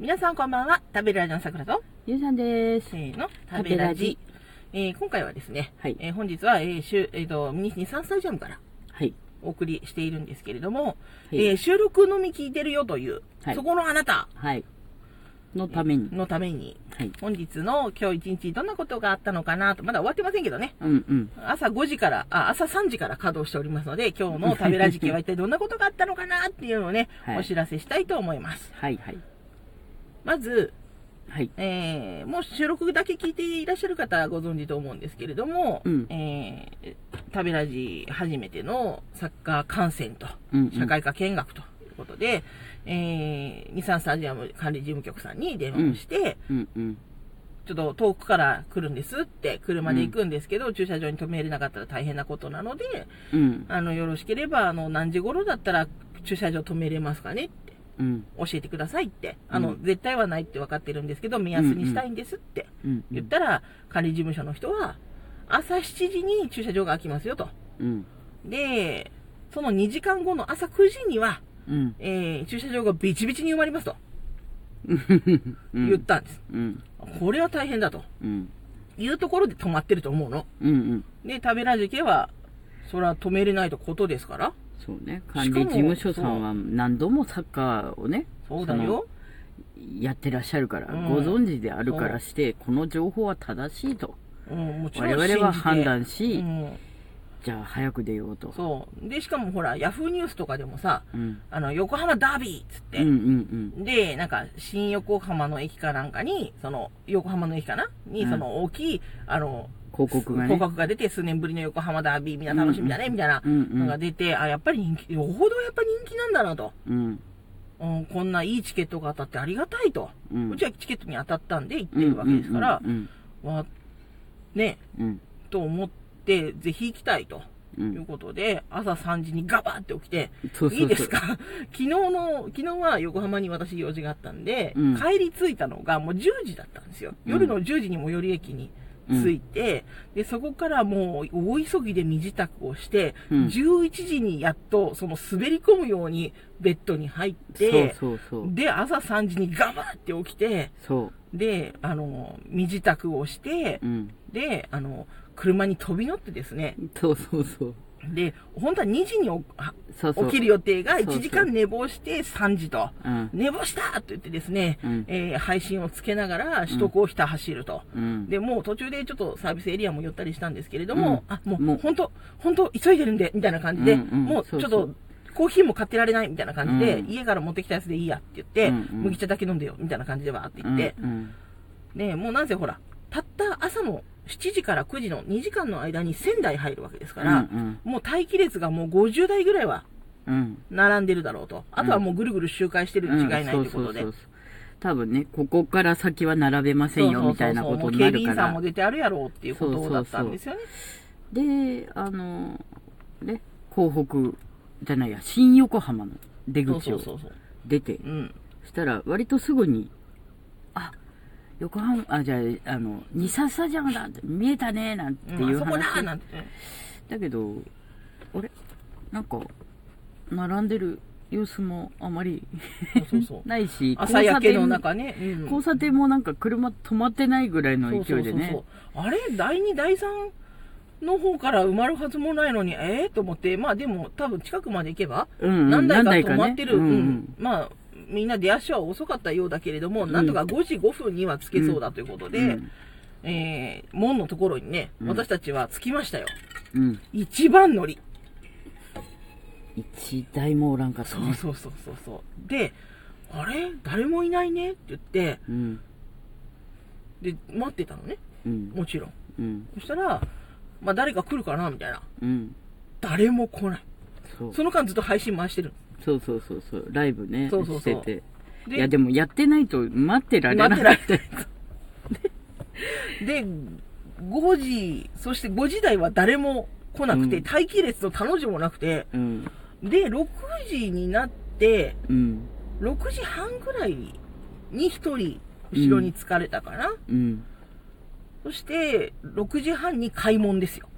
皆さんこんばんは。食べるラジオの桜と、ゆうさんです。せーの、食べラジ。えー今回はですね、はいえー本日は、えーしゅえーと、ミニ日産スタジアムからはい。お送りしているんですけれども、はいえー収録のみ聞いてるよという、はいそこのあなたはい。のために。のために、はい。本日の今日一日どんなことがあったのかなと、まだ終わってませんけどね。うんうん。朝5時から、あ、朝3時から稼働しておりますので、今日の食べラジキは一体どんなことがあったのかなっていうのをね、はいお知らせしたいと思います。はいはい。まず、はい。えー、もう収録だけ聞いていらっしゃる方はご存知と思うんですけれども、うんえー、食べラジ初めてのサッカー観戦と、うんうん社会科見学ということで、えー、日産スタジアム管理事務局さんに電話をして、うんうん。ちょっと遠くから来るんですって、車で行くんですけど、駐車場に止めれなかったら大変なことなので、うん。あの、よろしければ、あの、何時頃だったら駐車場止めれますかねっ。教えてくださいって。あの、うん絶対はないって分かってるんですけど、目安にしたいんですってうん。言ったら、管理事務所の人は、朝7時に駐車場が開きますよと。うん。で、その2時間後の朝9時には、うん。えー駐車場がビチビチに埋まりますとうん。言ったんです。うん。これは大変だとうん。いうところで止まってると思うの。うんうん。で、食べラジ系は、それは止めれないとことですから。そうね。管理事務所さんは何度もサッカーをね、そうだよ。やってらっしゃるから、うんご存知であるからして、この情報は正しいと。うん、我々は判断しうん、じゃあ早く出ようと。そう。で、しかもほら、ヤフーニュースとかでもさ、うん。あの、横浜ダービーっつって、うんうんで、なんか、新横浜の駅かなんかに、その、横浜の駅かな？に、うんその大きい、あの、広告がね広告が出て、数年ぶりの横浜ダービー、みんな楽しみだね、みたいなのが出て、あ、やっぱり人気、よほどやっぱ人気なんだなと。うん。うん。うん、こんないいチケットが当たってありがたいと。ううんちはチケットに当たったんで行ってるわけですから、うんわね、うんうん。と思って、ぜひ行きたいと。うんいうことで、朝3時にガバって起きて、いいですか？昨日の、昨日は横浜に私用事があったんで、うん帰り着いたのがもう10時だったんですよ。うん夜の10時に最寄り駅に着いて、で、そこからもう大急ぎで身支度をして、うん11時にやっとその滑り込むようにベッドに入って、そうそうそう。で、朝3時にガバって起きて、そで、あの、身支度をしてう。う、ん。で、あの、車に飛び乗ってですね、そうそうそう。で、本当は2時に。起きる予定がそうそう1時間寝坊して3時と。うん。寝坊したと言ってですね、うんえー配信をつけながら首都高をひた走ると。うん。で、もう途中でちょっとサービスエリアも寄ったりしたんですけれども、うんあ、ももうう本当、本当急いでるんで、みたいな感じで、うんうんもうちょっと、そうそうコーヒーも買ってられないみたいな感じで、うん家から持ってきたやつでいいやって言って、麦茶だけ飲んでよ、みたいな感じでわーって言って、うん。ねもうなんせほら、たった朝の7時から9時の2時間の間に1000台入るわけですから、うんもう待機列がもう50台ぐらいはうん。並んでるだろうと。あとはもうぐるぐる周回してるに違いないということで。そうそうそう多分ね、ここから先は並べませんよ、みたいなことになるもう警備員からさんも。出てあるやろうっていうことだったんですよね。で、あの、ね、港北じゃないや、新横浜の出そう口をそうそうそう。出て、うん。そしたら割とすぐに、あ、横浜、あ、じゃあ、あの、二サスタジアムだって見えたね、なんてうん、いうあそこだ話。なんてね。だけど、あれ？なんか、並んでる様子もあまり。ないし、朝焼けの交中ね。うん交差点もなんか車止まってないぐらいの勢いでね。あれ？第2、第3の方から埋まるはずもないのに、ええと思って、まあでも多分近くまで行けば、うんうん何台か止まってる。うんうんうんまあ、みんな出足は遅かったようだけれども、なんとか5時5分には着けそうだということで、うんえー、門のところにね、うん私たちは着きましたよ。うん。一番乗り。一台もおらんかったそうね。そうそうそうそう。で、あれ？誰もいないね？って言って、うん。で、待ってたのね。うん。もちろん。うん。そしたら、まあ誰か来るかな？みたいな。うん。誰も来ない。その間ずっと配信回してる。そうそうそうそう。ライブね。そうそうそうしてて。でいや、でもやってないと待ってられな待ってられくて。で、5時、そして5時台は誰も来なくて、うん待機列と彼女もなくて、うん。で、6時になって、うん。6時半ぐらいに1人後ろに疲れたかな。うん。そして、6時半に開門ですよ。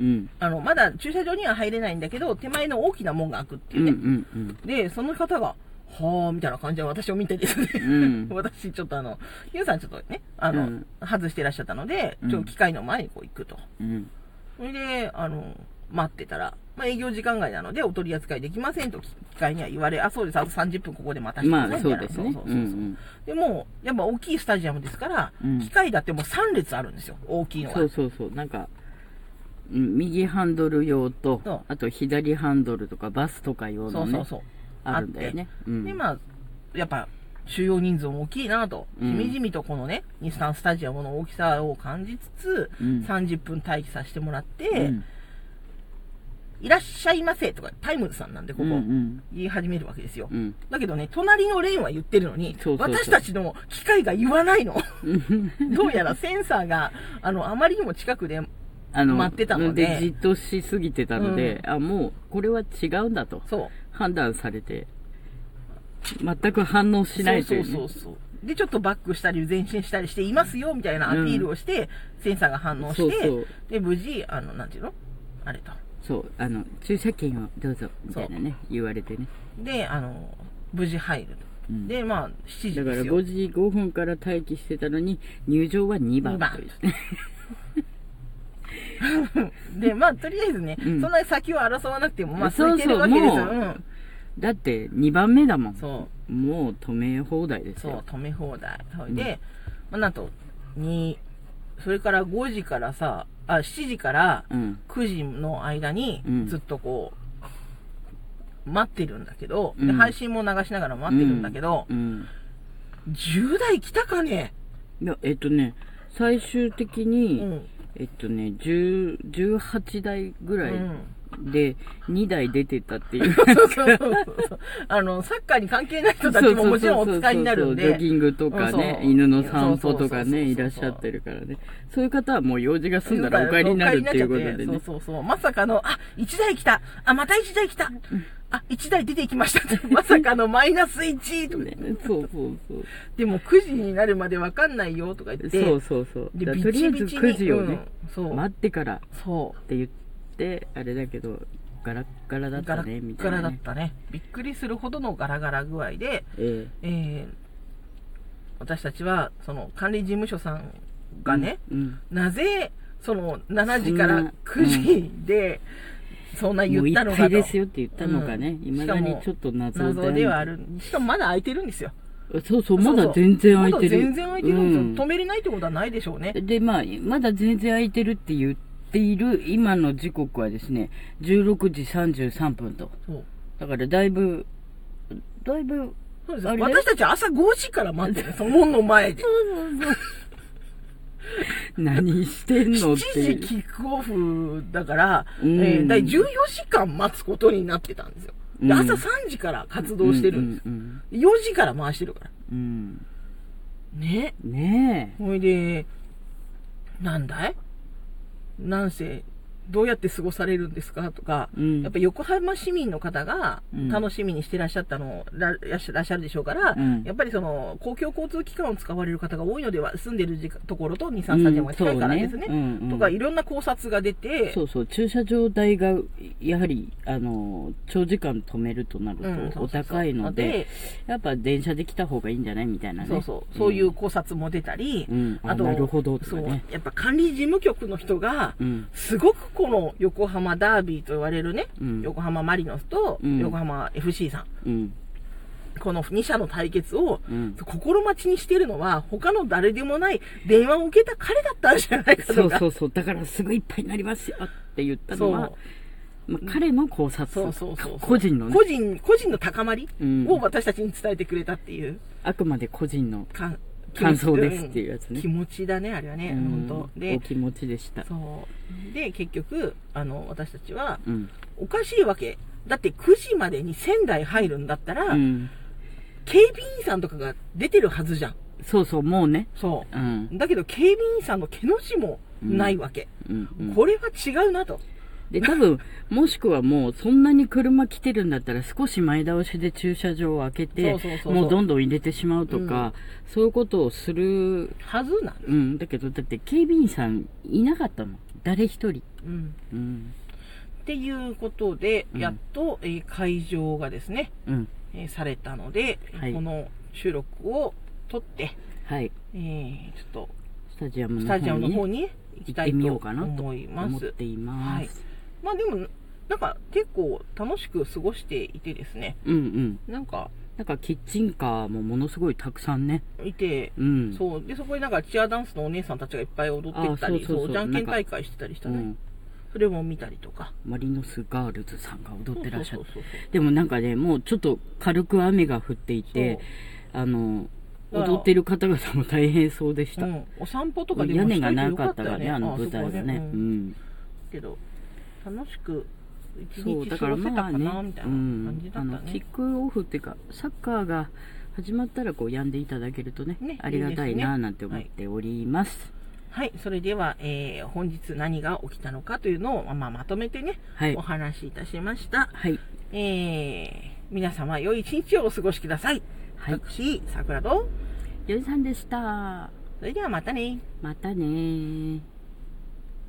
うん。あの、まだ駐車場には入れないんだけど、手前の大きな門が開くっていううん。うね。ん。うん。で、その方が、はあ、みたいな感じで私を見てですね。うん 私、ちょっとあの、ゆうさんちょっとね、あの、うん外してらっしゃったので、うんちょっと機械の前にこう行くと。うん。それで、あの、待ってたら、まあ、営業時間外なので、お取り扱いできませんと、機械には言われ、あ、そうです、あと30分ここで待たせてくだまあ、さいみたいな。そうですね。そうそうそうそううんでも、やっぱ大きいスタジアムですから、うん機械だってもう3列あるんですよ、大きいのが。そうそうそう。なんか、うん右ハンドル用とあと左ハンドルとかバスとか用のね、そうそうそう。あるんだよね。うんで、まあ、やっぱ、収容人数も大きいなと、うんしみじみとこのね、日産スタジアムの大きさを感じつつ、うん30分待機させてもらって、うんいらっしゃいませとか、タイムズさんなんで、ここ、うんうん言い始めるわけですよ。うん。だけどね、隣のレーンは言ってるのに、私たちの機械が言わないの。どうやらセンサーが、あの、あまりにも近くで、あの、待ってたのでじっとしすぎてたので、あ、もう、これは違うんだとそう。判断されて、全く反応しないという、ね。そうそうそう。で、ちょっとバックしたり前進したりしていますよ、みたいなアピールをして、センサーが反応して、そうそうで、無事、あの、なんていうの？あれと。そう、あの、駐車券をどうぞ、みたいなね、言われてね。で、あの、無事入ると。うんで、まあ、7時だからですよ。5時5分から待機してたのに、入場は2番2番というね。で、まあ、とりあえずね、うんそんなに先を争わなくても、まあ、空いてるわけですよ。もううん。だって2番目だもん。そう。もう止め放題ですそうよ。、止め放題。それで、まあ、なんと、に、それから5時からさ、あ、7時からうん。9時の間にうん、ずっとこう、待ってるんだけど、で、うん配信も流しながら待ってるんだけど、うん。10台来たかね？いや、えっとね、最終的うに、ん。えっとね、10 18台ぐらいうん。で、2台出てたっていう。そうそうそうそう。あの、サッカーに関係ない人たちももちろんお使いになるんで。ジョギングとかね、犬の散歩とかね、いらっしゃってるからね。そういう方はもう用事が済んだらお帰りになるっていうことでね。そうそうそう。まさかの、あ、1台来た。あ、また1台来た。あ、1台出ていきました。まさかのマイナス1とかねそうそうそう。でも9時になるまでわかんないよとか言って。そうそうそう。でだからとりあえずビチビチに9時をね、うんそう待ってからっそて言って、あれだけど、ガラッガラだう。ガラったね、みッガラたいな、ね。だったね。びっくりするほどのガラガラ具合で、ええー私たちは、その管理事務所さんがね、うん。なぜ、その7時からそんな9時で、そんな言ったのかと。ですよって言ったのかね。うん未だにちょっと謎謎ではある。しかもまだ空いてるんですよ。そうそう、まだ全然空いてる。まだ全然空いてるんですよ。うん止めれないってことはないでしょうね。で、まあ、まだ全然空いてるって言っている今の時刻はですね、16時33分と。そう。だからだいぶ、だいぶ、私たち朝5時から待ってる。その門の前で。何してんのっ7ていう。時キックオフだから、うんえー、だい14時間待つことになってたんですよ。でうん朝3時から活動してるんです。うん4時から回してるから。うんうんね。うん。ねほいで、なんだい？なんせ、どうやって過ごされるんですかとか、うん。やっぱ横浜市民の方がうん。楽しみにしてらっしゃったの、ららっしゃらっしゃるでしょうから、うん。やっぱりその公共交通機関を使われる方が多いのでは、住んでるところと2、3スタジアムが近いからですね。うんね。とか、いろんな考察が出て、そうそう、駐車場代が、やはり、あの、長時間止めるとなるうんと、お高いので、やっぱ電車で来た方がいいんじゃないみたいなね。そうそう、そういう考察も出たり、うん。ああと、なるほどとかそうね、やっぱ管理事務局の人が、うん。すごくこの横浜ダービーと言われるね、うん横浜マリノスとうん横浜 FC さん、うん。この2社の対決をうん心待ちにしてるのは、他の誰でもない電話を受けた彼だったんじゃないかそとか。うそうそう。だからすぐいっぱいになりますよって言ったのは、まあ、彼の考察。そうそうそうそう。個人のね個人、個人の高まりうんを私たちに伝えてくれたっていうあくまで個人のか感想ですっていうやつね気持ちだね、あれはね、うん本当でお、気持ちでした。そう。で、結局、あの、私たちは、うん。おかしいわけ。だって9時までに仙台入るんだったら、うん。警備員さんとかが出てるはずじゃん。そうそう、もうね。そう。うん。だけど警備員さんの毛の字もないわけ。これは違うなと。で、多分、もしくはもう、そんなに車来てるんだったら、少し前倒しで駐車場を開けてもうどんどん入れてしまうとか、そういうことをする、はずなんです。うん、だけど、だって警備員さんいなかったもん。誰一人。うん。うん。っていうことで、うんやっと、えー会場がですね、うん。えーされたので、はいこの収録を撮って、はい。えーちょっスタジアムと、スの方タジアムのに、ね、方に行きたいと行ってみようかなと思います思っ。ています。はいまあでも、なんか結構楽しく過ごしていてですね、うんうん。なんか、なんかキッチンカーもものすごいたくさんね。いて、うん。そう。で、そこになんかチアダンスのお姉さんたちがいっぱい踊ってきたり、あそうじゃんけん大会してたりしたね。うん。それも見たりとか。マリノスガールズさんが踊ってらっしゃって。そうそうそうそうでもなんかね、もうちょっと軽く雨が降っていて、あの、踊ってる方々も大変そうでした。うん、お散歩とかでも屋根がなかったよからね、あの舞台がね。ううんん。けど、楽しく一日過ごせたかな、みたいなうん感じだったね。キックオフっていうか、サッカーが始まったらこう、やんでいただけるとね、ねありがたいな、なんて思っております。はい、それでは、えー本日何が起きたのかというのを、まあ、まとめてね、はいお。話しいたしました。はい。えー、皆様良い一日をお過ごしください。はい。私、桜と、よいさんでした。それではまたね。またねー。